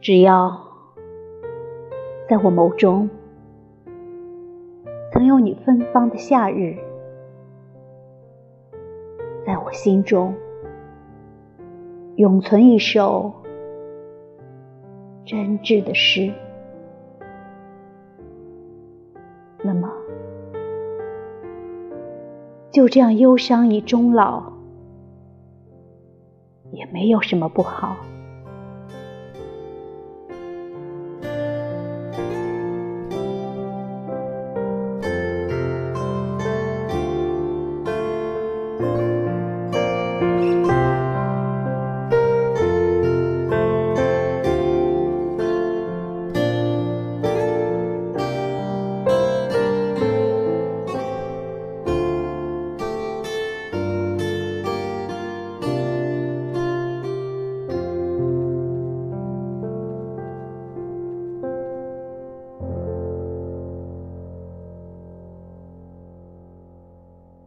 只要在我眸中曾有你芬芳的夏日，在我心中永存一首真挚的诗，那么就这样忧伤以终老，也没有什么不好。thank you